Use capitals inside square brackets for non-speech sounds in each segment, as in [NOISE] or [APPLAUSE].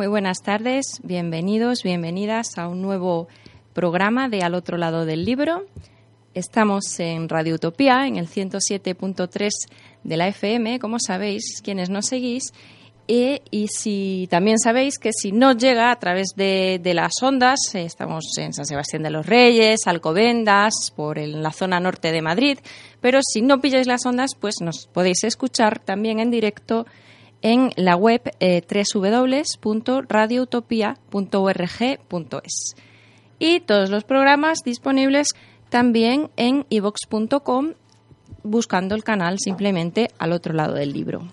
Muy buenas tardes, bienvenidos, bienvenidas a un nuevo programa de Al otro lado del libro. Estamos en Radio Utopía, en el 107.3 de la FM, como sabéis, quienes nos seguís. Y, si también sabéis que si no llega a través de, las ondas, eh, estamos en San Sebastián de los Reyes, Alcobendas, por la zona norte de Madrid, pero si no pilláis las ondas, pues nos podéis escuchar también en directo en la web eh, www.radioutopia.org.es. Y todos los programas disponibles también en ivox.com buscando el canal simplemente al otro lado del libro.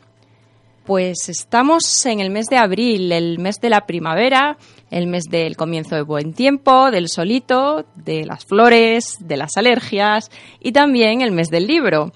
Pues estamos en el mes de abril, el mes de la primavera, el mes del comienzo de buen tiempo, del solito, de las flores, de las alergias y también el mes del libro.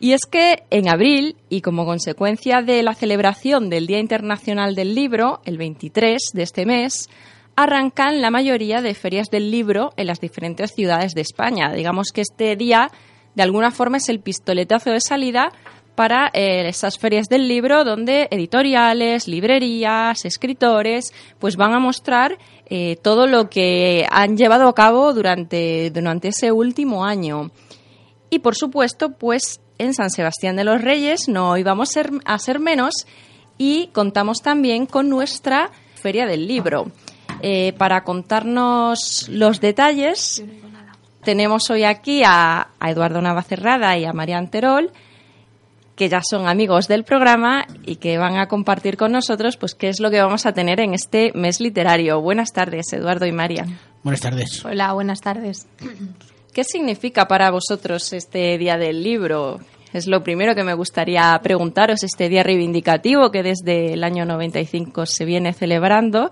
Y es que en abril, y como consecuencia de la celebración del Día Internacional del Libro, el 23 de este mes, arrancan la mayoría de ferias del libro en las diferentes ciudades de España. Digamos que este día, de alguna forma, es el pistoletazo de salida para eh, esas ferias del libro donde editoriales, librerías, escritores, pues van a mostrar eh, todo lo que han llevado a cabo durante, durante ese último año. Y por supuesto, pues en San Sebastián de los Reyes no íbamos a ser menos y contamos también con nuestra Feria del Libro. Eh, para contarnos los detalles, tenemos hoy aquí a, a Eduardo Navacerrada y a María Terol, que ya son amigos del programa y que van a compartir con nosotros pues qué es lo que vamos a tener en este mes literario. Buenas tardes, Eduardo y María. Buenas tardes. Hola, buenas tardes. ¿Qué significa para vosotros este Día del Libro? Es lo primero que me gustaría preguntaros, este día reivindicativo que desde el año 95 se viene celebrando,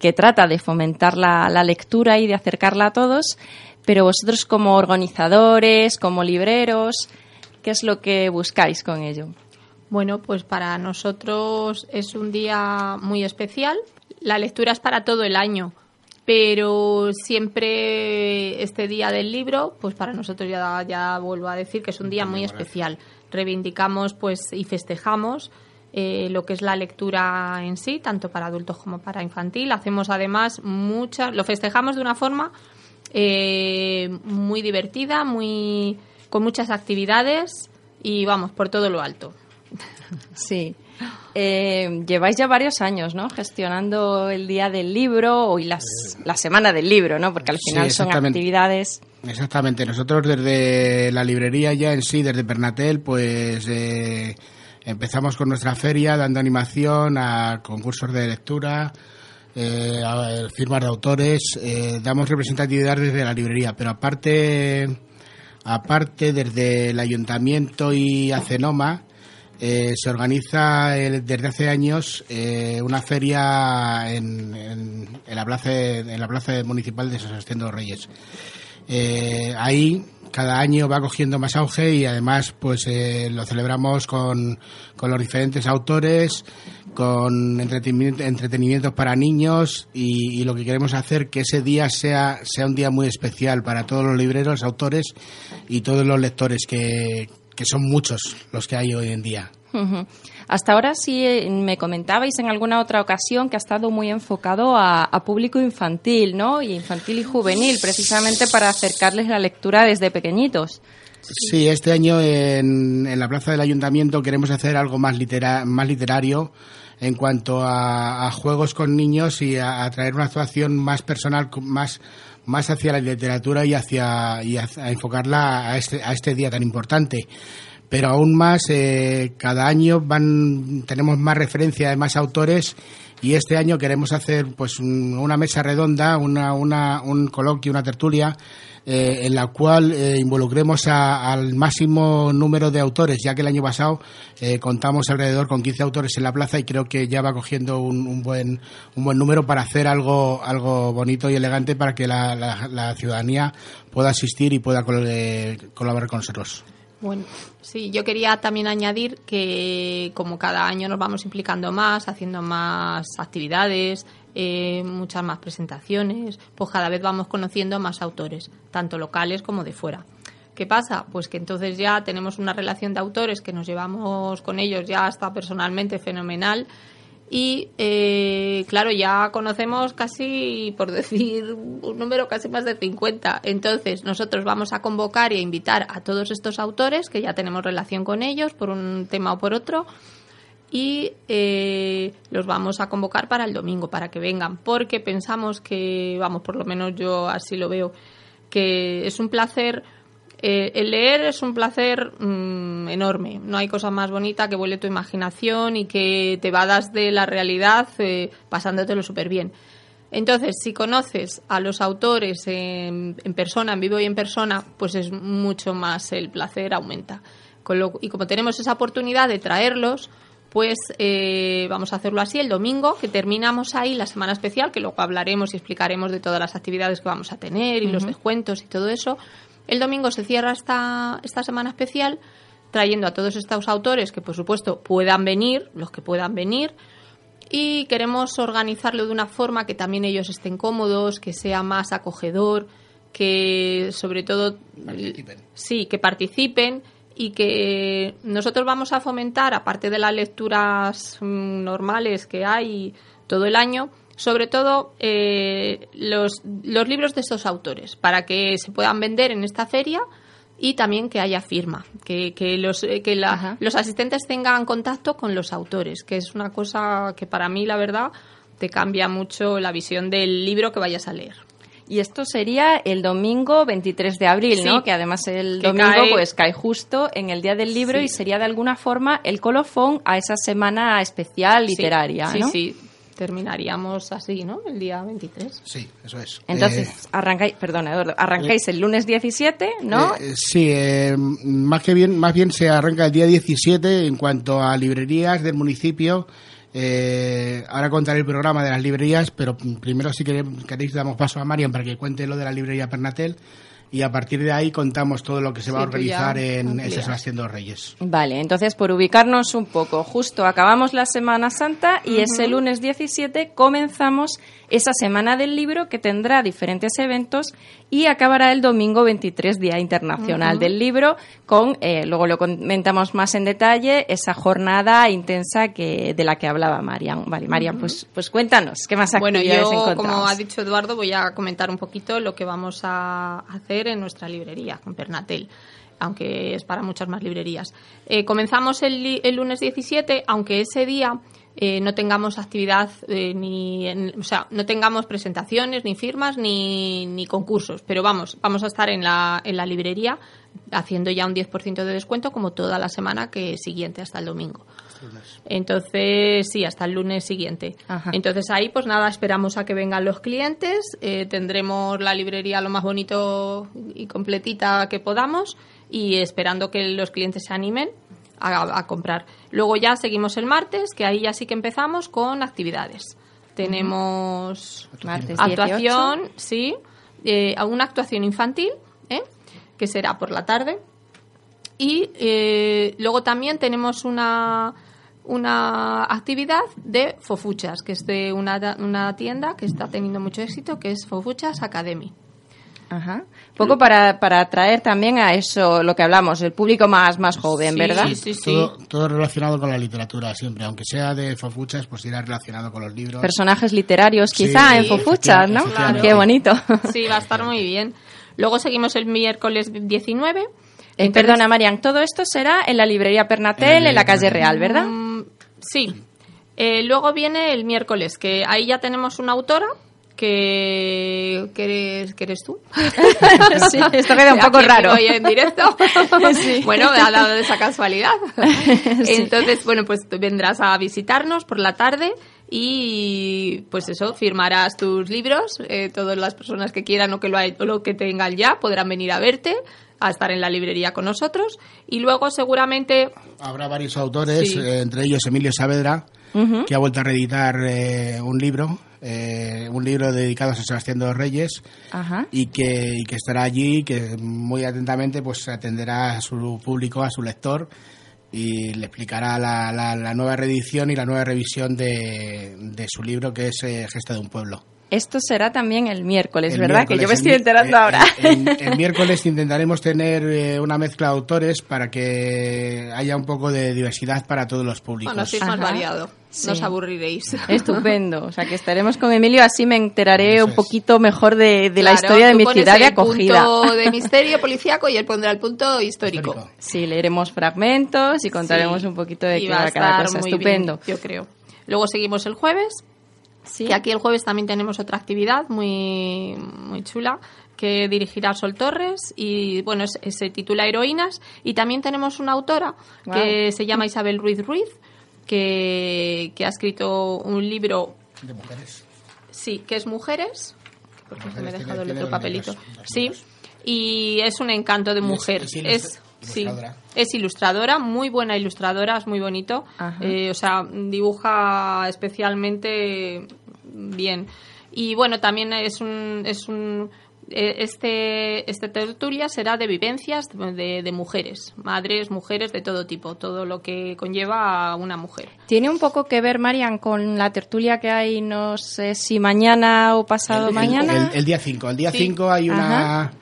que trata de fomentar la, lectura y de acercarla a todos, pero vosotros como organizadores, como libreros, ¿qué es lo que buscáis con ello? Bueno, pues para nosotros es un día muy especial. La lectura es para todo el año, pero siempre este día del libro, pues para nosotros ya, ya vuelvo a decir que es un día muy especial. Reivindicamos pues y festejamos eh, lo que es la lectura en sí, tanto para adultos como para infantil. Hacemos además muchas, lo festejamos de una forma eh, muy divertida, muy con muchas actividades y vamos por todo lo alto. Sí. Eh, lleváis ya varios años, ¿no? Gestionando el día del libro y las, la semana del libro, ¿no? Porque al final Sí, son actividades. Exactamente. Nosotros desde la librería ya en sí, desde Pernatel, pues eh, empezamos con nuestra feria dando animación a concursos de lectura, eh, a firmas de autores, eh, damos representatividad desde la librería, pero aparte, aparte desde el ayuntamiento y Acenoma, eh, se organiza el- desde hace años eh, una feria en, la plaza en la plaza municipal de San Sebastián de los Reyes. Eh, ahí cada año va cogiendo más auge y además pues eh, lo celebramos con, con los diferentes autores, con entretenimiento, entretenimientos para niños y, y lo que queremos hacer que ese día sea, sea un día muy especial para todos los libreros, autores y todos los lectores que, que son muchos los que hay hoy en día. Hasta ahora sí eh, me comentabais en alguna otra ocasión que ha estado muy enfocado a, a público infantil, ¿no? Y infantil y juvenil, precisamente para acercarles la lectura desde pequeñitos. Sí, este año en, en la plaza del ayuntamiento queremos hacer algo más, litera- más literario en cuanto a, a juegos con niños y a, a traer una actuación más personal, más, más hacia la literatura y hacia y hacia- a enfocarla a este, a este día tan importante. Pero aún más, eh, cada año van, tenemos más referencia de más autores y este año queremos hacer pues una mesa redonda, una, una, un coloquio, una tertulia eh, en la cual eh, involucremos al máximo número de autores, ya que el año pasado eh, contamos alrededor con 15 autores en la plaza y creo que ya va cogiendo un, buen, un buen número para hacer algo, algo bonito y elegante para que la, la, ciudadanía pueda asistir y pueda colaborar con nosotros. Bueno, sí, yo quería también añadir que como cada año nos vamos implicando más, haciendo más actividades, eh, muchas más presentaciones, pues cada vez vamos conociendo más autores, tanto locales como de fuera. ¿Qué pasa? Pues que entonces ya tenemos una relación de autores que nos llevamos con ellos ya hasta personalmente fenomenal y eh, claro, ya conocemos casi, por decir un número casi más de 50. Entonces, nosotros vamos a convocar y a invitar a todos estos autores que ya tenemos relación con ellos por un tema o por otro y eh, los vamos a convocar para el domingo, para que vengan, porque pensamos que, vamos, por lo menos yo así lo veo, que es un placer, eh, el leer es un placer mm, enorme, no hay cosa más bonita que vuele tu imaginación y que te vadas de la realidad eh, pasándotelo súper bien. Entonces, si conoces a los autores en, en, persona, en vivo y en persona, pues es mucho más el placer aumenta. y como tenemos esa oportunidad de traerlos, pues eh, vamos a hacerlo así el domingo, que terminamos ahí la semana especial, que luego hablaremos y explicaremos de todas las actividades que vamos a tener y los descuentos y todo eso. El domingo se cierra esta, esta semana especial trayendo a todos estos autores que, por supuesto, puedan venir, los que puedan venir, y queremos organizarlo de una forma que también ellos estén cómodos, que sea más acogedor, que sobre todo sí, que participen y que nosotros vamos a fomentar, aparte de las lecturas mm, normales que hay todo el año, sobre todo eh, los, los libros de estos autores, para que se puedan vender en esta feria y también que haya firma, que, que, los, eh, que los asistentes tengan contacto con los autores, que es una cosa que para mí, la verdad, te cambia mucho la visión del libro que vayas a leer. Y esto sería el domingo 23 de abril, ¿no? Que además el domingo cae... pues cae justo en el día del libro y sería de alguna forma el colofón a esa semana especial literaria, sí, Sí, terminaríamos así, ¿no? El día 23. Sí, eso es. Entonces, eh, arrancáis, perdona, Eduardo, arrancáis el lunes 17, ¿no? Eh, sí, eh, más que bien, más bien se arranca el día 17 en cuanto a librerías del municipio eh, ahora contaré el programa de las librerías, pero primero si queréis, damos paso a Marian para que cuente lo de la librería Pernatel y a partir de ahí contamos todo lo que se va a organizar en Sebastián de los Reyes. Vale, entonces por ubicarnos un poco, justo acabamos la Semana Santa y ese lunes 17 comenzamos esa Semana del Libro que tendrá diferentes eventos y acabará el domingo 23, Día Internacional del Libro, con, eh, luego lo comentamos más en detalle, esa jornada intensa que de la que hablaba Marian. Vale, Marian, pues, pues cuéntanos, ¿qué más actividades bueno, yo, como ha dicho Eduardo, voy a comentar un poquito lo que vamos a hacer en nuestra librería, con Pernatel aunque es para muchas más librerías. Eh, comenzamos el, lunes 17, aunque ese día eh, no tengamos actividad eh, ni, o sea, no tengamos presentaciones, ni firmas, ni, ni, concursos. Pero vamos, vamos a estar en la, en la librería haciendo ya un 10% de descuento como toda la semana que siguiente hasta el domingo. Entonces, sí, hasta el lunes siguiente. Entonces ahí, pues nada, esperamos a que vengan los clientes, eh, tendremos la librería lo más bonito y completita que podamos y esperando que los clientes se animen a, comprar. Luego ya seguimos el martes, que ahí ya sí que empezamos con actividades. Tenemos actuación, sí, eh, una actuación infantil, ¿eh? que será por la tarde. Y eh, luego también tenemos una, una actividad de Fofuchas, que es de una, una tienda que está teniendo mucho éxito, que es Fofuchas Academy. Ajá. Poco para, para atraer también a eso, lo que hablamos, el público más, más joven, ¿verdad? Sí, sí, sí. Todo, relacionado con la literatura, siempre. Aunque sea de Fofuchas, pues irá relacionado con los libros. Personajes literarios, quizá, en Fofuchas, ¿no? Qué bonito. Sí, va a estar muy bien. Luego seguimos el miércoles 19. Eh, perdona, Marian, todo esto será en la librería Pernatel, en la, calle Real, ¿verdad? Mm, sí. Eh, luego viene el miércoles, que ahí ya tenemos una autora que, que, eres, que eres tú. [LAUGHS] sí, esto queda un poco raro. Hoy en directo. [LAUGHS] Sí. Bueno, me ha dado esa casualidad. [LAUGHS] Entonces, bueno, pues vendrás a visitarnos por la tarde y pues eso, firmarás tus libros. Eh, todas las personas que quieran o que lo, hay- o lo que tengan ya podrán venir a verte, a estar en la librería con nosotros. Y luego seguramente Habrá varios autores, Sí. eh, entre ellos Emilio Saavedra, que ha vuelto a reeditar eh, un libro, eh, un libro dedicado a San Sebastián de los Reyes, Ajá. y que, y que estará allí, que muy atentamente pues atenderá a su público, a su lector, y le explicará la, la- la nueva reedición y la nueva revisión de, de su libro, que es eh, Gesta de un Pueblo. Esto será también el miércoles, El ¿verdad? que miércoles, yo me el estoy enterando eh, ahora. El, el- el [LAUGHS] miércoles intentaremos tener eh, una mezcla de autores para que haya un poco de diversidad para todos los públicos. Bueno, es más variado. Sí. No os aburriréis. [LAUGHS] Estupendo. O sea, que estaremos con Emilio, así me enteraré Eso un es. poquito mejor de, de la Claro, historia de mi pones ciudad de el acogida. punto de [LAUGHS] misterio policíaco y él pondrá el punto histórico. Histórico. Sí, leeremos fragmentos y contaremos Sí. un poquito de Y qué va cada cosa. muy Estupendo. bien, yo creo. Luego seguimos el jueves, Sí. que aquí el jueves también tenemos otra actividad muy, muy chula que dirigirá Sol Torres y bueno, es- se titula Heroínas y también tenemos una autora que se llama Isabel Ruiz Ruiz que, que ha escrito un libro, De mujeres. sí, que es Mujeres, porque me he dejado tiene- el otro papelito, sí, y es un encanto de es- mujer, es es, ilustra- sí, ilustradora. es ilustradora, muy buena ilustradora, es muy bonito. Eh, o sea, dibuja especialmente bien. Y bueno, también es un. Es un eh, este, este tertulia será de vivencias de, de mujeres, madres, mujeres de todo tipo, todo lo que conlleva a una mujer. Tiene un poco que ver, Marian, con la tertulia que hay, no sé si mañana o pasado El- mañana. El, el día 5. El día Sí. 5 hay una, Ajá.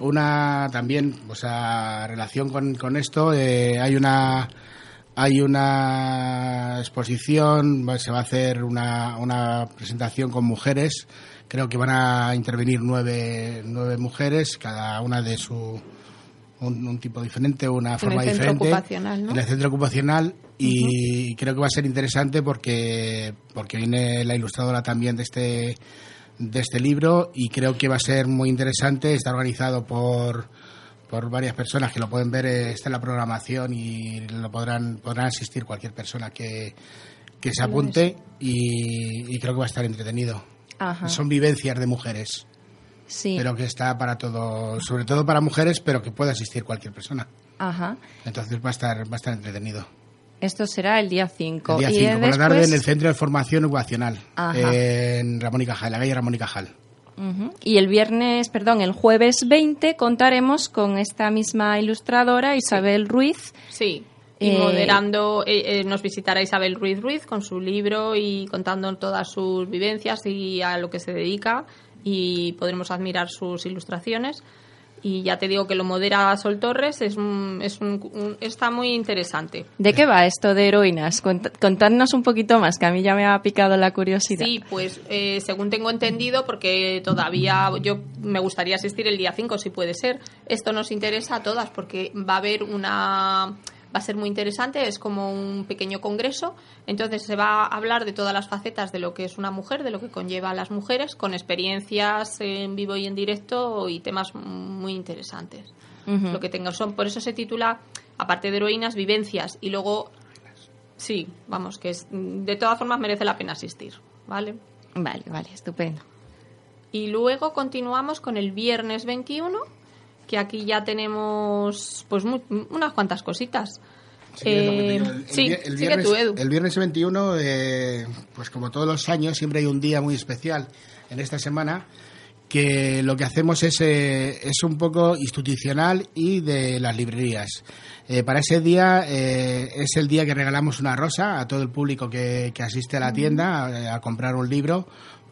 una también, o sea, relación con, con esto. eh, hay una hay una exposición, se va a hacer una, una presentación con mujeres. Creo que van a intervenir nueve, nueve mujeres, cada una de su un, un tipo diferente, una forma el centro diferente. ocupacional, ¿no? En el centro ocupacional y creo que va a ser interesante porque porque viene la ilustradora también de este de este libro y creo que va a ser muy interesante. Está organizado por por varias personas que lo pueden ver, eh, está en la programación y lo podrán podrán asistir cualquier persona que, que se apunte y, y creo que va a estar entretenido. Ajá. Son vivencias de mujeres, Sí. pero que está para todo, sobre todo para mujeres, pero que puede asistir cualquier persona. Ajá. Entonces va a estar va a estar entretenido. Esto será el día 5. El día y 5 por la tarde después- en el Centro de Formación Ocupacional, Ajá. en Ramón y Cajal, la calle Ramón y Cajal. Y el viernes, perdón, el jueves 20 contaremos con esta misma ilustradora, Isabel Ruiz. Sí. Y Eh, moderando, eh, eh, nos visitará Isabel Ruiz Ruiz con su libro y contando todas sus vivencias y a lo que se dedica y podremos admirar sus ilustraciones. Y ya te digo que lo modera Sol Torres, es un, es un- un- está muy interesante. ¿De qué va esto de heroínas? Cont- contadnos un poquito más, que a mí ya me ha picado la curiosidad. Sí, pues eh, según tengo entendido, porque todavía yo me gustaría asistir el día 5, si puede ser. Esto nos interesa a todas porque va a haber una... Va a ser muy interesante, es como un pequeño congreso, entonces se va a hablar de todas las facetas de lo que es una mujer, de lo que conlleva a las mujeres, con experiencias en vivo y en directo y temas muy interesantes. Lo que tengan son, por eso se titula, aparte de heroínas, vivencias y luego, sí, vamos, que es, de todas formas merece la pena asistir, ¿vale? Vale, vale, estupendo. Y luego continuamos con el viernes 21, que aquí ya tenemos pues mu- unas cuantas cositas. Sí, Eh. El- el sí, vier- el sigue viernes, tú, Edu. el viernes 21, eh, pues como todos los años, siempre hay un día muy especial en esta semana que lo que hacemos es, eh, es un poco institucional y de las librerías. Eh, para ese día eh, es el día que regalamos una rosa a todo el público que, que asiste a la tienda a, a comprar un libro.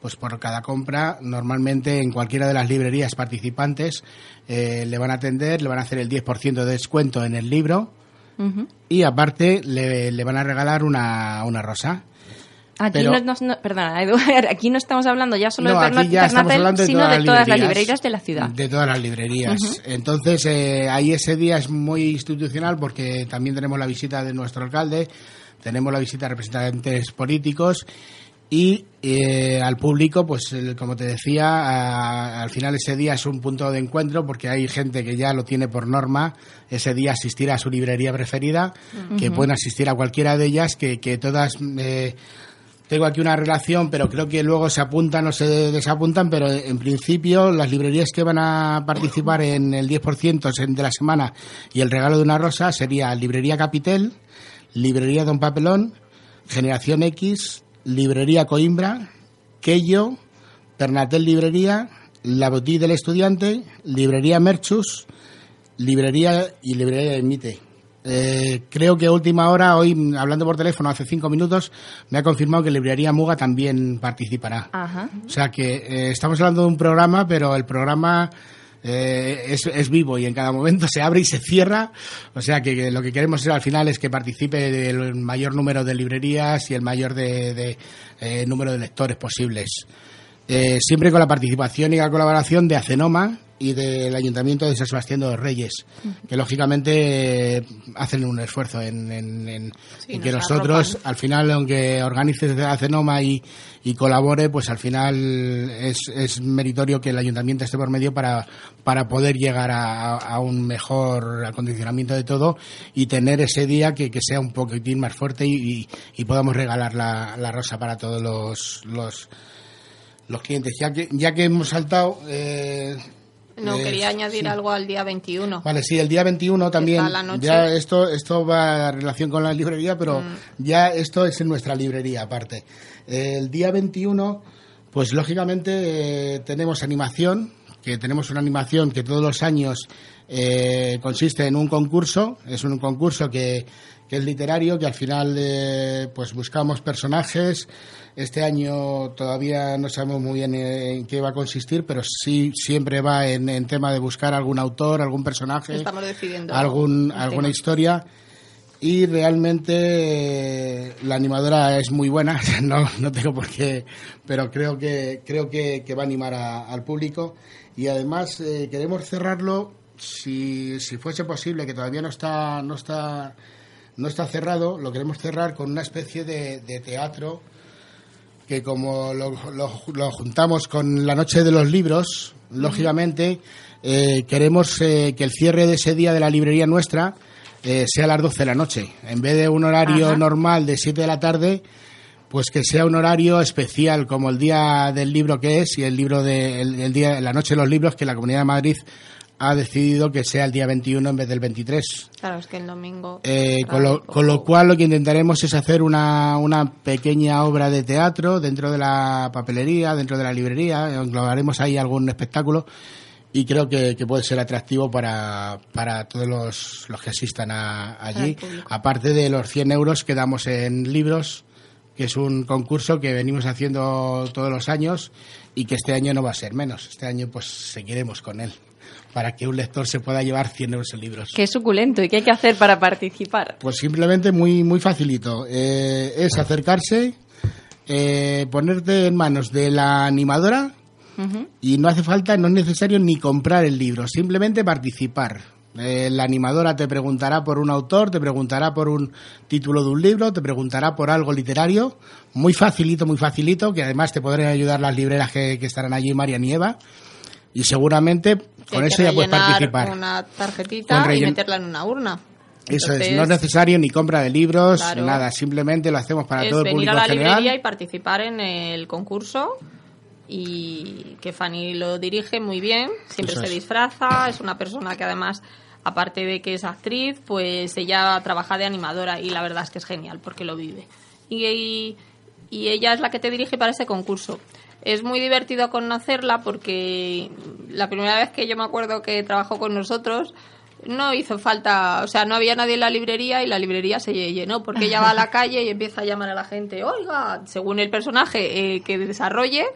Pues por cada compra, normalmente en cualquiera de las librerías participantes eh, le van a atender, le van a hacer el 10% de descuento en el libro y aparte le, le van a regalar una, una rosa. Aquí, Pero- no, perdona, Edu, [LAUGHS] aquí no estamos hablando ya solo No, de sino todas, de las, todas las librerías, librerías de la ciudad. De todas las librerías. Entonces, eh, ahí ese día es muy institucional porque también tenemos la visita de nuestro alcalde, tenemos la visita de representantes políticos y eh, al público, pues como te decía, al final ese día es un punto de encuentro porque hay gente que ya lo tiene por norma. Ese día asistir a su librería preferida, que pueden asistir a cualquiera de ellas, que, que todas... Eh, tengo aquí una relación, pero creo que luego se apuntan o se desapuntan, pero en principio las librerías que van a participar en el 10% de la semana y el regalo de una rosa sería Librería Capitel, Librería Don Papelón, Generación X, Librería Coimbra, Quello, Pernatel Librería, La Boutique del Estudiante, Librería Merchus, Librería y Librería Emite. Eh, creo que a última hora, hoy hablando por teléfono hace cinco minutos, me ha confirmado que Librería Muga también participará. O sea que eh, estamos hablando de un programa, pero el programa eh, es, es, vivo y en cada momento se abre y se cierra. O sea que, lo que queremos al final es que participe el mayor número de librerías y el mayor de, eh, número de lectores posibles. Eh, siempre con la participación y la colaboración de Acenoma, y del Ayuntamiento de San Sebastián de los Reyes, que lógicamente hacen un esfuerzo en, que nosotros, al final, aunque organice Acenoma y, y colabore, pues al final es, es, meritorio que el Ayuntamiento esté por medio para, para poder llegar a, un mejor acondicionamiento de todo y tener ese día que, que sea un poquitín más fuerte y, y, podamos regalar la, la, rosa para todos los, los, los clientes. Ya que, ya que hemos saltado. Eh, no, quería añadir algo al día 21. Vale, sí, el día 21 también. Ya esto, esto va en relación con la librería, pero mm. ya esto es en nuestra librería aparte. El día 21, pues lógicamente eh, tenemos animación, que tenemos una animación que todos los años eh, consiste en un concurso. Es un concurso que, que es literario, que al final eh, pues buscamos personajes este año todavía no sabemos muy bien en qué va a consistir, pero sí siempre va en, tema de buscar algún autor, algún personaje, algún, alguna historia. Y realmente eh, la animadora es muy buena, [LAUGHS] no, no tengo por qué, pero creo que, creo que, va a animar al público. Y además eh, queremos cerrarlo, si, si fuese posible, que todavía no está, no está, no está cerrado, lo queremos cerrar con una especie de, de teatro que como lo, lo, juntamos con la noche de los libros, lógicamente eh, queremos eh, que el cierre de ese día de la librería nuestra eh, sea a las 12 de la noche. En vez de un horario normal de 7 de la tarde, pues que sea un horario especial como el día del libro que es y el libro de el día la noche de los libros que la Comunidad de Madrid ha decidido que sea el día 21 en vez del 23. Claro, es que el domingo... Eh, con, lo, cual lo que intentaremos es hacer una, una pequeña obra de teatro dentro de la papelería, dentro de la librería, englobaremos ahí algún espectáculo y creo que, puede ser atractivo para, para todos los, los que asistan allí, aparte de los 100 euros que damos en libros que es un concurso que venimos haciendo todos los años y que este año no va a ser menos. Este año pues seguiremos con él para que un lector se pueda llevar 100 euros en libros. Qué suculento. ¿Y qué hay que hacer para participar? Pues simplemente muy, muy facilito. Eh, es acercarse, eh, ponerte en manos de la animadora y no hace falta, no es necesario ni comprar el libro, simplemente participar. Eh, la animadora te preguntará por un autor, te preguntará por un título de un libro, te preguntará por algo literario, muy facilito, muy facilito, que además te podrán ayudar las libreras que, que estarán allí, María Nieva. Y seguramente con eso ya puedes participar. una tarjetita y meterla en una urna. Eso es, no es necesario ni compra de libros, nada, simplemente lo hacemos para todo el público venir a la librería y participar en el concurso y que Fanny lo dirige muy bien, siempre se disfraza, es una persona que además aparte de que es actriz, pues ella trabaja de animadora y la verdad es que es genial porque lo vive. y, y ella es la que te dirige para ese concurso. Es muy divertido conocerla porque la primera vez que yo me acuerdo que trabajó con nosotros, no hizo falta, o sea, no había nadie en la librería y la librería se llenó porque ella va a la [LAUGHS] calle y empieza a llamar a la gente, oiga, según el personaje eh, que desarrolle,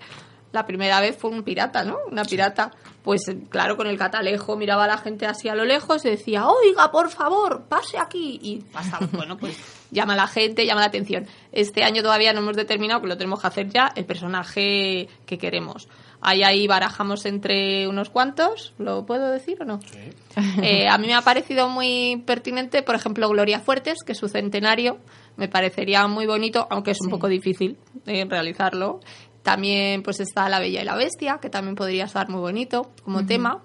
la primera vez fue un pirata, ¿no? Una pirata. Pues claro, con el catalejo miraba a la gente así a lo lejos y decía, oiga, por favor, pase aquí. Y pasaba, [LAUGHS] bueno, pues llama a la gente, llama la atención. Este año todavía no hemos determinado que lo tenemos que hacer ya, el personaje que queremos. Ahí ahí barajamos entre unos cuantos, ¿lo puedo decir o no? [LAUGHS] Eh, a mí me ha parecido muy pertinente, por ejemplo, Gloria Fuertes, que es su centenario, me parecería muy bonito, aunque es un poco difícil eh, realizarlo. También pues está La Bella y la Bestia, que también podría estar muy bonito como tema.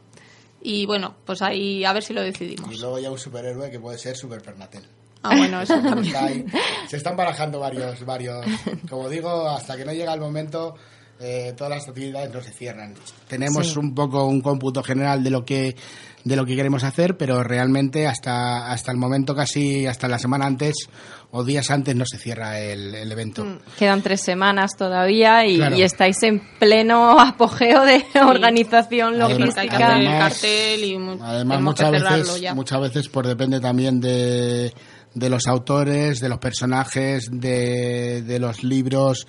Y bueno, pues ahí a ver si lo decidimos. Y luego ya un superhéroe que puede ser Super Pernatel. Ah, bueno, eso [LAUGHS] también. Está ahí. Se están barajando varios, varios. Como digo, hasta que no llega el momento, eh, todas las actividades no se cierran. Tenemos Sí. un poco un cómputo general de lo que de lo que queremos hacer, pero realmente hasta hasta el momento casi hasta la semana antes o días antes no se cierra el, el evento. Quedan tres semanas todavía y, Claro. y estáis en pleno [LAUGHS] apogeo de organización logística. El Además- cartel y Además, muchas veces, ya. muchas veces pues depende también de, de los autores, de los personajes, de, de los libros,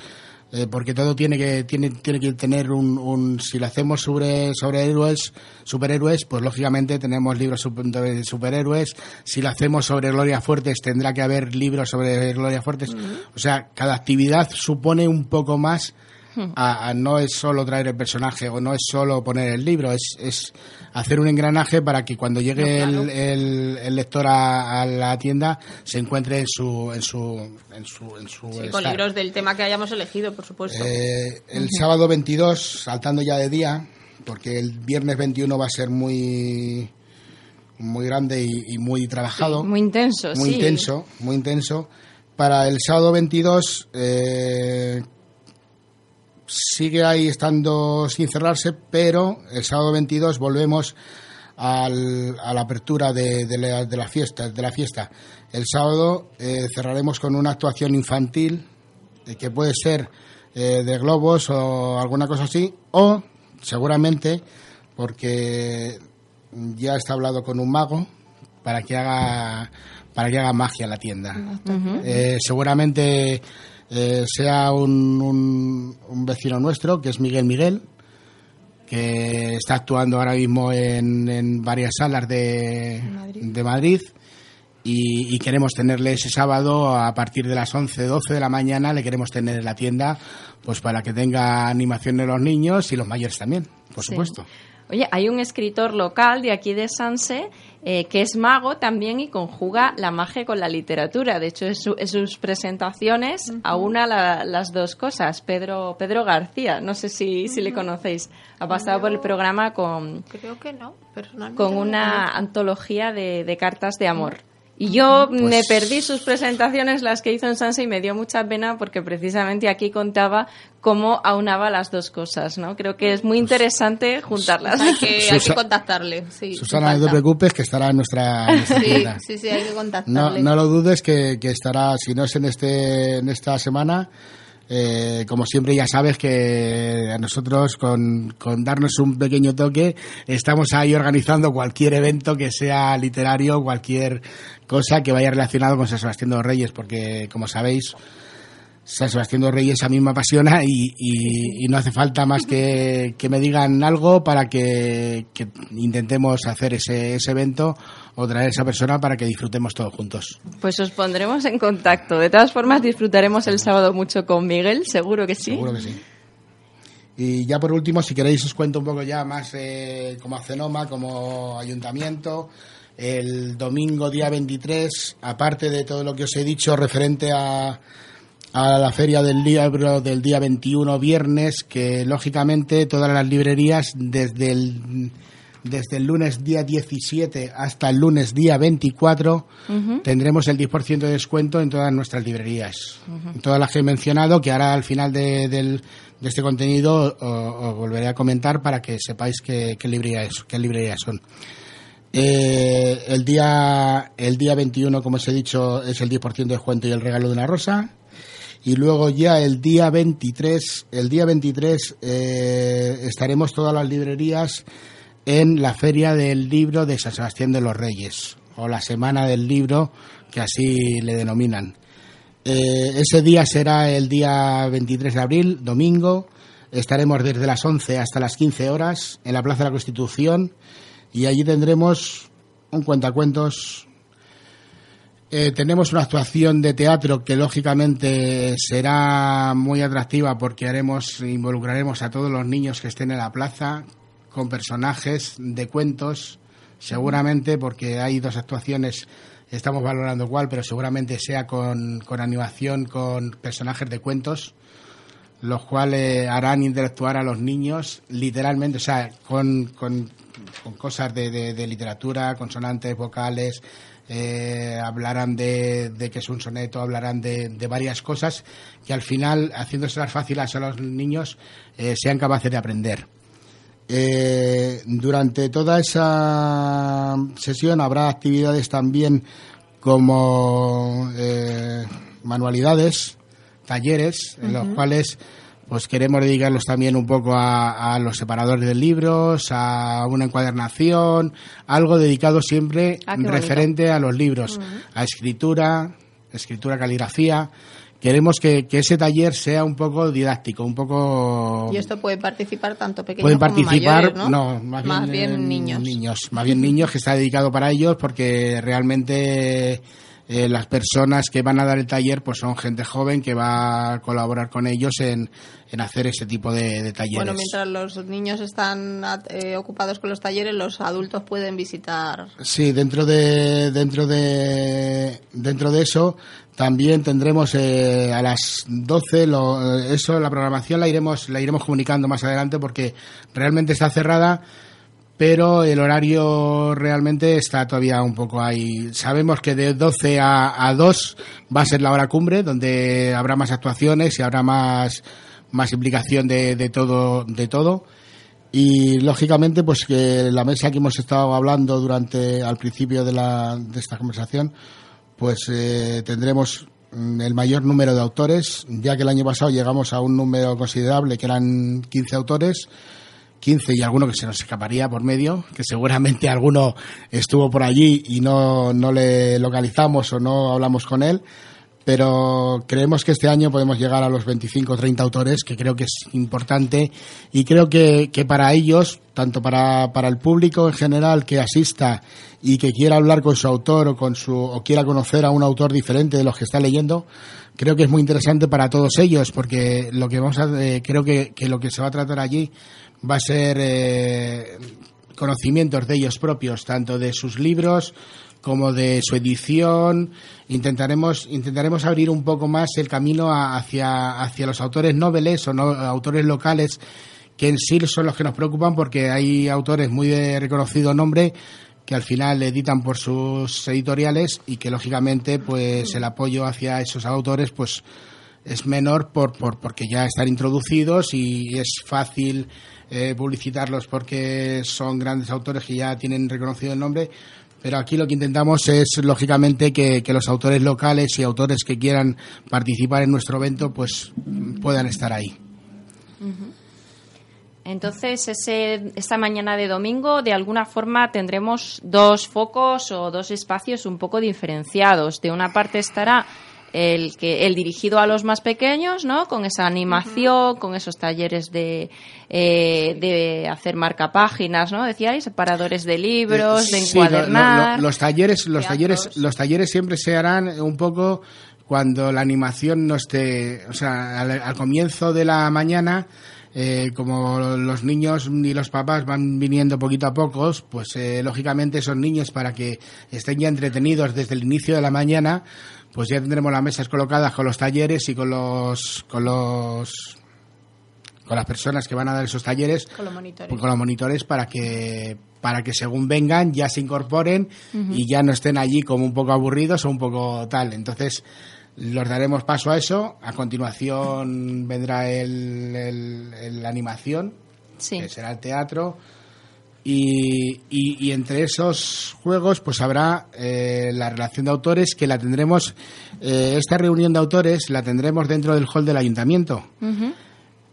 eh, porque todo tiene que tiene tiene que tener un, un si lo hacemos sobre sobre héroes superhéroes pues lógicamente tenemos libros de superhéroes. Si lo hacemos sobre Gloria Fuertes tendrá que haber libros sobre Gloria Fuertes. O sea cada actividad supone un poco más a, a no es solo traer el personaje o no es solo poner el libro, es, es hacer un engranaje para que cuando llegue No, claro. el, el- el lector a, a la tienda se encuentre en su en su en su, en su Sí, con libros del tema que hayamos elegido, por supuesto. Eh, el sábado 22, saltando ya de día, porque el viernes 21 va a ser muy muy grande y, y muy trabajado Muy intenso, muy sí. intenso, muy intenso. Para el sábado 22 eh, sigue ahí estando sin cerrarse, pero el sábado 22 volvemos al- a la apertura de, de la, de la fiesta. De la fiesta. El sábado eh, cerraremos con una actuación infantil eh, que puede ser eh, de globos o alguna cosa así, o seguramente porque ya está hablado con un mago para que haga para que haga magia la tienda. Seguramente eh, sea un, un- un vecino nuestro, que es Miguel Miguel, que está actuando ahora mismo en, en varias salas de de Madrid, y, y queremos tenerle ese sábado a partir de las 11, 12 de la mañana, le queremos tener en la tienda pues para que tenga animación de los niños y los mayores también, por Sí. supuesto. Oye, hay un escritor local de aquí de Sanse eh, que es mago también y conjuga la magia con la literatura. De hecho, en, su- en sus presentaciones aúna la- las dos cosas. Pedro, Pedro García, no sé si, si le conocéis, ha pasado por el programa con, Creo que no, personalmente. con una antología de, de cartas de amor. Y yo me perdí sus presentaciones, las que hizo en Sanse, y me dio mucha pena porque precisamente aquí contaba cómo aunaba las dos cosas, ¿no? Creo que es muy interesante juntarlas. Hay que, hay que Susa- contactarle. Sí, Susana, no te preocupes que estará en nuestra, en [LAUGHS] nuestra Sí, sí, sí, hay que No, contactarle. no lo dudes que, que estará, si no es en este en esta semana, eh, como siempre ya sabes que a nosotros con, con darnos un pequeño toque estamos ahí organizando cualquier evento que sea literario, cualquier cosa que vaya relacionado con San Sebastián de los Reyes, porque como sabéis San Sebastián de Reyes a mí me apasiona y, y- y no hace falta más que, que me digan algo para que, que intentemos hacer ese, ese evento o traer a esa persona para que disfrutemos todos juntos. Pues os pondremos en contacto. De todas formas, disfrutaremos el sábado mucho con Miguel, seguro que sí. Seguro que sí. Y ya por último, si queréis, os cuento un poco ya más eh, como Acenoma, como ayuntamiento. El domingo día 23, aparte de todo lo que os he dicho referente a, a la feria del libro del día 21 viernes, que lógicamente todas las librerías desde el desde el lunes día 17 hasta el lunes día 24 tendremos el 10% de descuento en todas nuestras librerías. En Todas las que he mencionado, que ahora al final de, del- de este contenido os volveré a comentar para que sepáis qué, qué librerías, qué librerías son. Eh, el día el día 21, como os he dicho, es el 10% de descuento y el regalo de una rosa. Y luego ya el día 23, el día 23 eh, estaremos todas las librerías en la Feria del Libro de San Sebastián de los Reyes, o la Semana del Libro, que así le denominan. Eh, ese día será el día 23 de abril, domingo. Estaremos desde las 11 hasta las 15 horas en la Plaza de la Constitución y allí tendremos un cuentacuentos Eh, tenemos una actuación de teatro que lógicamente será muy atractiva porque haremos, involucraremos a todos los niños que estén en la plaza con personajes de cuentos, seguramente porque hay dos actuaciones, estamos valorando cuál, pero seguramente sea con, con animación, con personajes de cuentos, los cuales harán interactuar a los niños literalmente, o sea, con, con, cosas de, de literatura, consonantes, vocales, eh, hablarán de, de, que es un soneto, hablarán de, de, varias cosas que al final, haciéndoselas fáciles a los niños, eh, sean capaces de aprender. Eh, durante toda esa sesión habrá actividades también como eh, manualidades, talleres, en uh -huh. los cuales pues queremos dedicarlos también un poco a, a, los separadores de libros, a una encuadernación, algo dedicado siempre ah, referente a los libros, uh -huh. a escritura, escritura, caligrafía. Queremos que, que, ese taller sea un poco didáctico, un poco... Y esto puede participar tanto pequeños pueden participar, como mayores, ¿no? no más, más bien, bien, niños. niños. Más bien niños que está dedicado para ellos porque realmente eh, las personas que van a dar el taller pues son gente joven que va a colaborar con ellos en, en hacer ese tipo de, de, talleres. Bueno, mientras los niños están eh, ocupados con los talleres, los adultos pueden visitar. Sí, dentro de dentro de dentro de eso también tendremos eh, a las 12 lo, eso la programación la iremos la iremos comunicando más adelante porque realmente está cerrada pero el horario realmente está todavía un poco ahí. Sabemos que de 12 a, a 2 va a ser la hora cumbre, donde habrá más actuaciones y habrá más, más implicación de, de todo, de todo. Y lógicamente, pues que la mesa que hemos estado hablando durante al principio de, la, de esta conversación, pues eh, tendremos el mayor número de autores, ya que el año pasado llegamos a un número considerable, que eran 15 autores 15 y alguno que se nos escaparía por medio, que seguramente alguno estuvo por allí y no, no le localizamos o no hablamos con él, pero creemos que este año podemos llegar a los 25 o 30 autores, que creo que es importante y creo que, que para ellos, tanto para, para el público en general que asista y que quiera hablar con su autor o, con su, o quiera conocer a un autor diferente de los que está leyendo, creo que es muy interesante para todos ellos, porque lo que vamos a, eh, creo que lo que se va a tratar allí va a ser eh, conocimientos de ellos propios, tanto de sus libros como de su edición. Intentaremos, intentaremos abrir un poco más el camino a, hacia, hacia los autores noveles o no, autores locales que en sí son los que nos preocupan porque hay autores muy de reconocido nombre que al final editan por sus editoriales y que lógicamente pues el apoyo hacia esos autores pues es menor por, por porque ya están introducidos y es fácil eh, publicitarlos porque son grandes autores que ya tienen reconocido el nombre, pero aquí lo que intentamos es, lógicamente, que, los autores locales y autores que quieran participar en nuestro evento, pues puedan estar ahí. Entonces, esta mañana de domingo, de alguna forma, tendremos dos focos o dos espacios un poco diferenciados. De una parte estará el que el dirigido a los más pequeños, ¿no? Con esa animación, uh -huh. con esos talleres de, eh, de hacer marcapáginas, ¿no? Decíais, separadores de libros, de encuadernar. Sí, lo, lo, los talleres, los talleres, los talleres siempre se harán un poco cuando la animación no esté, o sea, al, al comienzo de la mañana. Eh, como los niños y los papás van viniendo poquito a poco, pues eh, lógicamente esos niños para que estén ya entretenidos desde el inicio de la mañana, pues ya tendremos las mesas colocadas con los talleres y con los con los con las personas que van a dar esos talleres. Con los monitores, pues con los monitores para que para que según vengan ya se incorporen uh -huh. y ya no estén allí como un poco aburridos o un poco tal. Entonces los daremos paso a eso. A continuación vendrá el, el, animación sí. que será el teatro y, y, y, entre esos juegos pues habrá eh, la relación de autores que la tendremos eh, esta reunión de autores la tendremos dentro del hall del ayuntamiento uh -huh.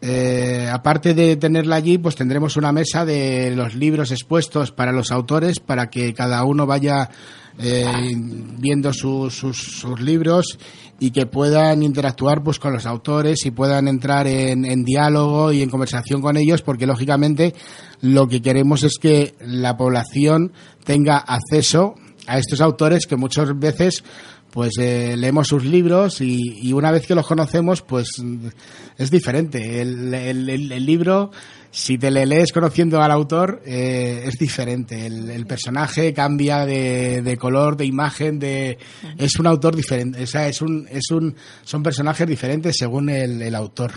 eh, aparte de tenerla allí pues tendremos una mesa de los libros expuestos para los autores para que cada uno vaya eh, viendo su, sus, sus libros y que puedan interactuar pues con los autores y puedan entrar en, en, diálogo y en conversación con ellos porque lógicamente lo que queremos es que la población tenga acceso a estos autores que muchas veces pues eh, leemos sus libros y, una vez que los conocemos, pues es diferente. El, el, libro, si te le lees conociendo al autor, eh, es diferente. El, personaje cambia de, de, color, de imagen, de es un autor diferente. O sea, es un, es un, son personajes diferentes según el autor.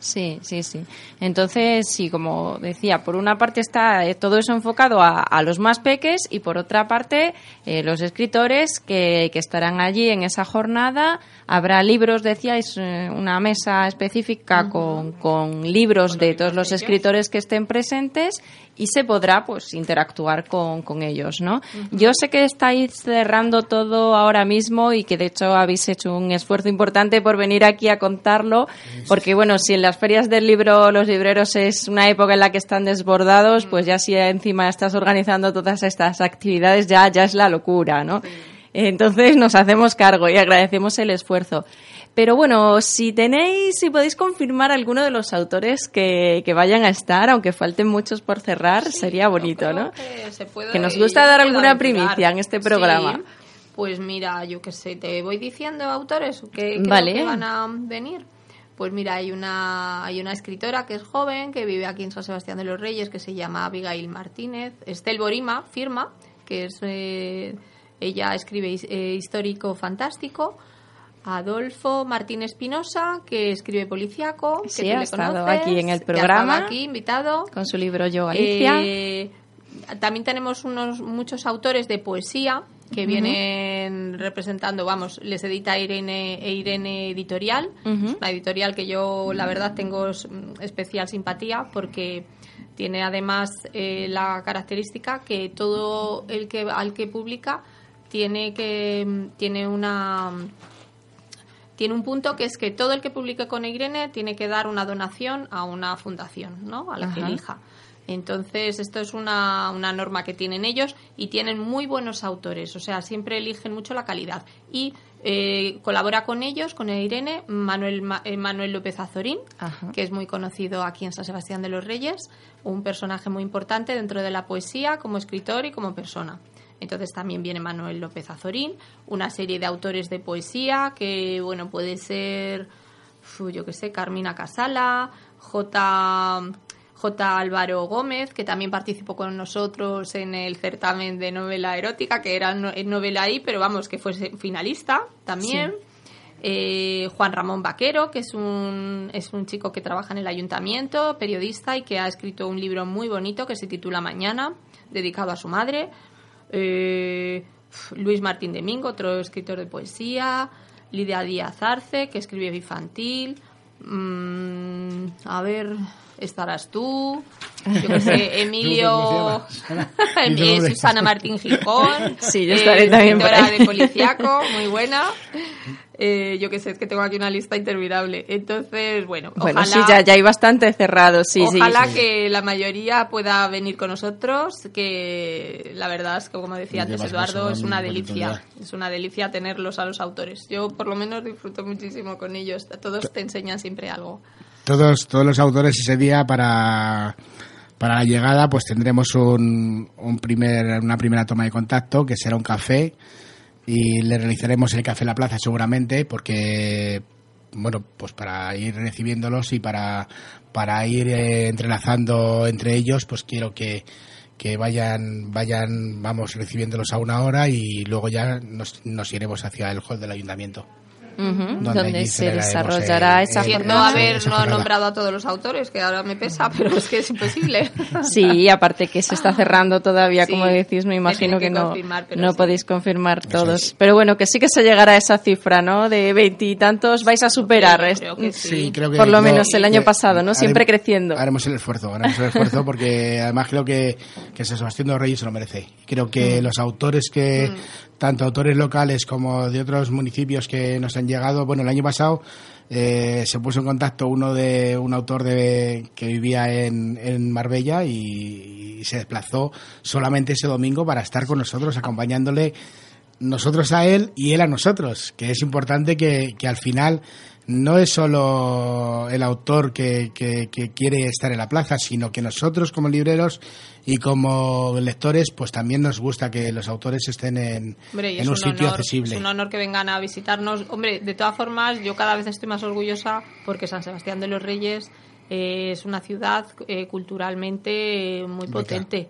Sí, sí, sí. Entonces, sí, como decía, por una parte está eh, todo eso enfocado a, los más peques y por otra parte eh, los escritores que, que, estarán allí en esa jornada. Habrá libros, decíais, eh, una mesa específica con, con libros de todos los escritores que estén presentes y se podrá pues interactuar con, con ellos, ¿no? Yo sé que estáis cerrando todo ahora mismo y que de hecho habéis hecho un esfuerzo importante por venir aquí a contarlo, porque bueno, si en las ferias del libro los libreros es una época en la que están desbordados, pues ya si encima estás organizando todas estas actividades ya ya es la locura, ¿no? Entonces nos hacemos cargo y agradecemos el esfuerzo. Pero bueno, si tenéis, si podéis confirmar alguno de los autores que, que vayan a estar, aunque falten muchos por cerrar, sería bonito, ¿no? Que, nos gusta dar alguna primicia en este programa. Pues mira, yo qué sé, te voy diciendo autores que, que van a venir. Pues mira, hay una, hay una escritora que es joven, que vive aquí en San Sebastián de los Reyes, que se llama Abigail Martínez. Estel Borima firma, que es eh, ella escribe eh, histórico fantástico. Adolfo Martín Espinosa, que escribe Policiaco, sí, que ha estado aquí en el programa, aquí invitado. con su libro Yo Galicia. Eh, también tenemos unos muchos autores de poesía que vienen representando, vamos, les edita Irene, e Irene Editorial, una editorial que yo la verdad tengo especial simpatía porque tiene además eh, la característica que todo el que al que publica tiene que tiene una tiene un punto que es que todo el que publique con Irene tiene que dar una donación a una fundación, ¿no? A la que elija. Entonces, esto es una, una, norma que tienen ellos y tienen muy buenos autores, o sea, siempre eligen mucho la calidad. Y eh, colabora con ellos, con Irene, Manuel, eh, Manuel López Azorín, que es muy conocido aquí en San Sebastián de los Reyes, un personaje muy importante dentro de la poesía como escritor y como persona. Entonces también viene Manuel López Azorín, una serie de autores de poesía que, bueno, puede ser, yo qué sé, Carmina Casala, J. J. Álvaro Gómez, que también participó con nosotros en el certamen de novela erótica, que era novela ahí, pero vamos, que fue finalista también. Eh, Juan Ramón Vaquero, que es un, es un chico que trabaja en el ayuntamiento, periodista y que ha escrito un libro muy bonito que se titula Mañana, dedicado a su madre. Eh, Luis Martín Domingo, otro escritor de poesía, Lidia Díaz Arce, que escribe infantil, mm, a ver, estarás tú, yo qué sé, [LAUGHS] Emilio, [LAUGHS] Susana. Martín Gijón, sí, yo estaré eh, también de Policiaco, muy buena. Eh, yo qué sé, es que tengo aquí una lista interminable. Entonces, bueno, bueno sí, ya, ya hay bastante cerrado, sí, ojalá sí. que la mayoría pueda venir con nosotros, que la verdad es que, como decía antes Eduardo, es una delicia. Es una delicia tenerlos a los autores. Yo, por lo menos, disfruto muchísimo con ellos. Todos te enseñan siempre algo. Todos, todos los autores ese día para para la llegada pues tendremos un, un primer, una primera toma de contacto que será un café y le realizaremos el Café La Plaza seguramente porque bueno pues para ir recibiéndolos y para para ir eh, entrelazando entre ellos pues quiero que que vayan vayan vamos recibiéndolos a una hora y luego ya nos, nos iremos hacia el hall del ayuntamiento donde, se desarrollará esa jornada. haber no nombrado a todos los autores, que ahora me pesa, [LAUGHS] pero es que es imposible. [LAUGHS] Sí, aparte que se está cerrando todavía, como decís, me imagino que, no, no podéis confirmar todos. Pero bueno, que sí que se llegará a esa cifra, ¿no? De veintitantos vais a superar. sí, creo que por lo menos el año pasado, ¿no? Siempre creciendo. Haremos el esfuerzo, haremos el esfuerzo porque además creo que, que San Sebastián de los Reyes se lo merece. Creo que mm. los autores que mm tanto autores locales como de otros municipios que nos han llegado. Bueno, el año pasado eh, se puso en contacto uno de un autor de, que vivía en, en Marbella y, se desplazó solamente ese domingo para estar con nosotros acompañándole nosotros a él y él a nosotros, que es importante que, que al final no es solo el autor que, que, quiere estar en la plaza, sino que nosotros como libreros y como lectores, pues también nos gusta que los autores estén en, en un, sitio accesible. Es un honor que vengan a visitarnos. Hombre, de todas formas, yo cada vez estoy más orgullosa porque San Sebastián de los Reyes eh, es una ciudad eh, culturalmente muy potente.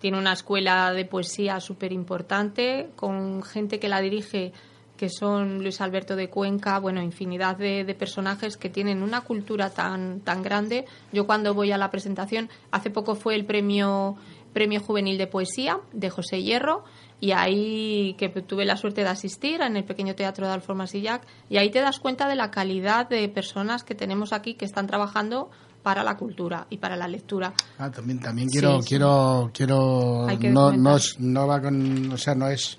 Tiene una escuela de poesía súper importante, con gente que la dirige que son Luis Alberto de Cuenca, bueno, infinidad de, personajes que tienen una cultura tan, tan grande. Yo cuando voy a la presentación, hace poco fue el premio, premio Juvenil de Poesía de José Hierro, y ahí que tuve la suerte de asistir en el pequeño teatro de Alfonso Masillac, y ahí te das cuenta de la calidad de personas que tenemos aquí que están trabajando para la cultura y para la lectura. Ah, también, también quiero, quiero, quiero, no, no, no va con, o sea, no es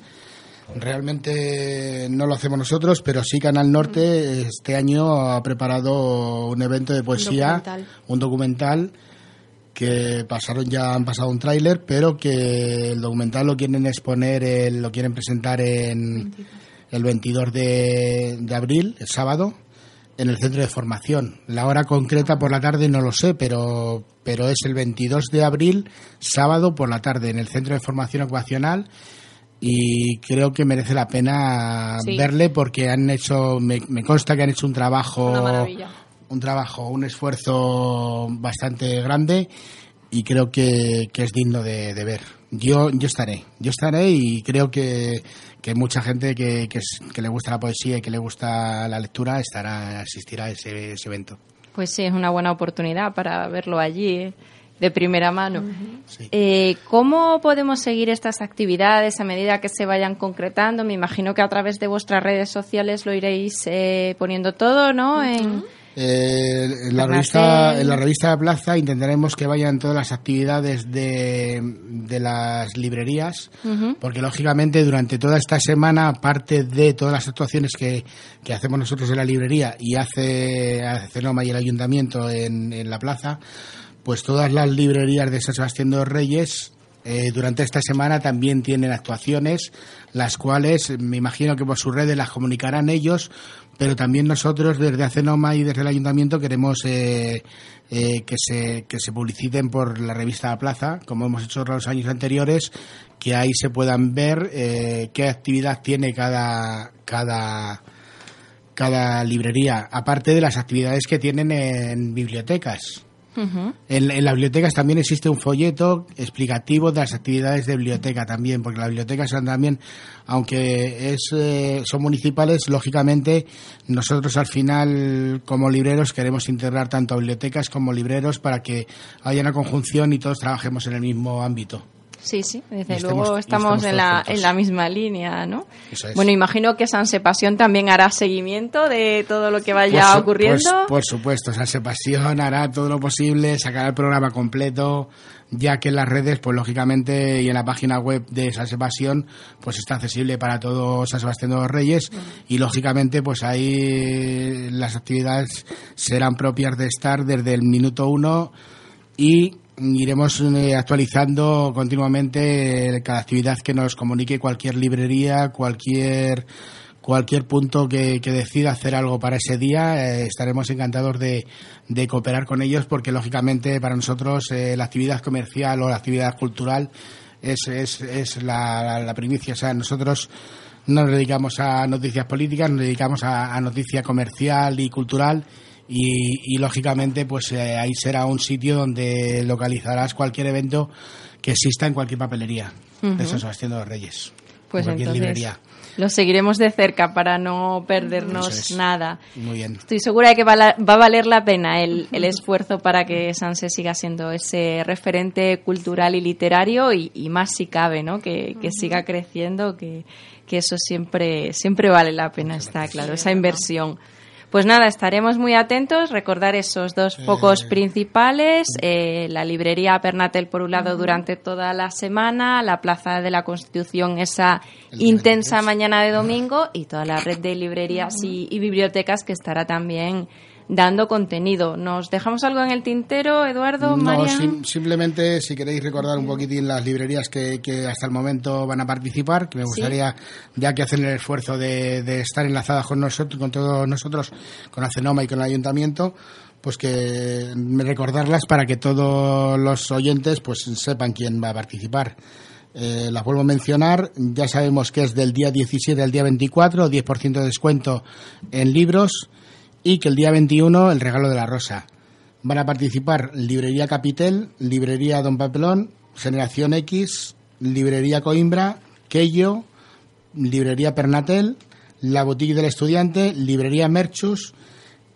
Realmente no lo hacemos nosotros, pero sí Canal Norte este año ha preparado un evento de poesía, un documental, que pasaron ya han pasado un tráiler, pero que el documental lo quieren exponer, lo quieren presentar en el 22 de, de abril, el sábado, en el centro de formación. La hora concreta por la tarde no lo sé, pero, pero es el 22 de abril, sábado por la tarde, en el centro de formación ocupacional y creo que merece la pena verle porque han hecho, me, consta que han hecho un trabajo, un trabajo, un esfuerzo bastante grande y creo que, es digno de, ver. Yo, yo estaré, yo estaré y creo que, que mucha gente que, que, le gusta la poesía y que le gusta la lectura estará, asistirá a ese, ese evento. Pues sí, es una buena oportunidad para verlo allí. ¿eh? De primera mano. Eh, ¿Cómo podemos seguir estas actividades a medida que se vayan concretando? Me imagino que a través de vuestras redes sociales lo iréis eh, poniendo todo, ¿no? en, eh, en, la revista, en la revista de Plaza intentaremos que vayan todas las actividades de, de las librerías, porque lógicamente durante toda esta semana, aparte de todas las actuaciones que, que hacemos nosotros en la librería y hace, hace Cenoma y el ayuntamiento en, en la plaza, pues todas las librerías de San Sebastián de los Reyes eh, durante esta semana también tienen actuaciones, las cuales me imagino que por sus redes las comunicarán ellos, pero también nosotros desde Acenoma y desde el Ayuntamiento queremos eh, eh, que, se, que se publiciten por la revista La Plaza, como hemos hecho los años anteriores, que ahí se puedan ver qué actividad tiene cada, cada, cada librería, aparte de las actividades que tienen en bibliotecas en, las bibliotecas también existe un folleto explicativo de las actividades de biblioteca también, porque las bibliotecas son también, aunque es, eh, son municipales, lógicamente nosotros al final como libreros queremos integrar tanto a bibliotecas como libreros para que haya una conjunción y todos trabajemos en el mismo ámbito. Sí, sí, desde luego estamos, en, la, en la misma línea, ¿no? Bueno, imagino que Sanse Pasión también hará seguimiento de todo lo que vaya ocurriendo. por supuesto, Sanse Pasión hará todo lo posible, sacará el programa completo, ya que en las redes, pues lógicamente, y en la página web de Sanse Pasión, pues está accesible para todos San Sebastián de los Reyes, y lógicamente, pues ahí las actividades serán propias de estar desde el minuto uno y iremos eh, actualizando continuamente cada actividad que nos comunique cualquier librería, cualquier cualquier punto que, decida hacer algo para ese día, eh, estaremos encantados de, de, cooperar con ellos porque, lógicamente, para nosotros eh, la actividad comercial o la actividad cultural es, es, es la, la, primicia. O sea, nosotros no nos dedicamos a noticias políticas, nos dedicamos a, a noticia comercial y cultural y, lógicamente pues eh, ahí será un sitio donde localizarás cualquier evento que exista en cualquier papelería de San Sebastián de los Reyes. Pues cualquier librería. Lo seguiremos de cerca para no perdernos nada. Muy bien. Estoy segura de que va, a valer la pena el, el, esfuerzo para que Sanse siga siendo ese referente cultural y literario y, más si cabe, ¿no? Que, que siga creciendo, que, que, eso siempre, siempre vale la pena, está claro, esa inversión. Pues nada, estaremos muy atentos. Recordar esos dos focos principales: eh, la librería Pernatel, por un lado, durante toda la semana, la Plaza de la Constitución, esa intensa mañana de domingo, y toda la red de librerías y, bibliotecas que estará también dando contenido. ¿Nos dejamos algo en el tintero, Eduardo, no, simplemente si queréis recordar un poquitín las librerías que, hasta el momento van a participar, que me gustaría, ya que hacen el esfuerzo de, de estar enlazadas con nosotros, con todos nosotros, con Acenoma y con el Ayuntamiento, pues que recordarlas para que todos los oyentes pues sepan quién va a participar. Eh, las vuelvo a mencionar, ya sabemos que es del día 17 al día 24, 10% de descuento en libros y que el día 21 el regalo de la rosa. Van a participar Librería Capitel, Librería Don Papelón, Generación X, Librería Coimbra, Keyo, Librería Pernatel, La Boutique del Estudiante, Librería Merchus,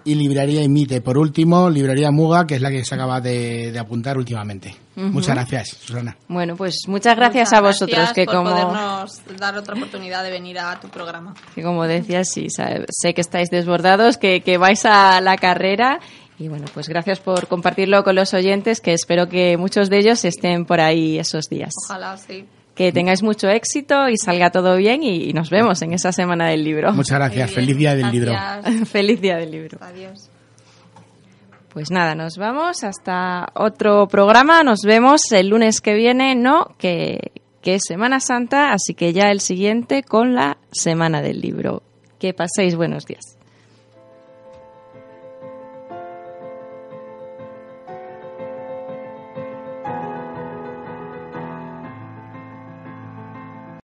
y Librería Imite. Por último, Librería Muga, que es la que se acaba de, apuntar últimamente. Muchas gracias, Susana. Bueno, pues muchas gracias a vosotros que por como podernos dar otra oportunidad de venir a tu programa. Que como decías, sí, sé que estáis desbordados, que, que vais a la carrera y bueno, pues gracias por compartirlo con los oyentes, que espero que muchos de ellos estén por ahí esos días. Ojalá, sí que tengáis mucho éxito y salga todo bien y, nos vemos en esa semana del libro. Muchas gracias. Feliz día del libro. [LAUGHS] Feliz día del libro. Adiós. Pues nada, nos vamos hasta otro programa. Nos vemos el lunes que viene, no, que, que es Semana Santa, así que ya el siguiente con la Semana del Libro. Que paséis buenos días.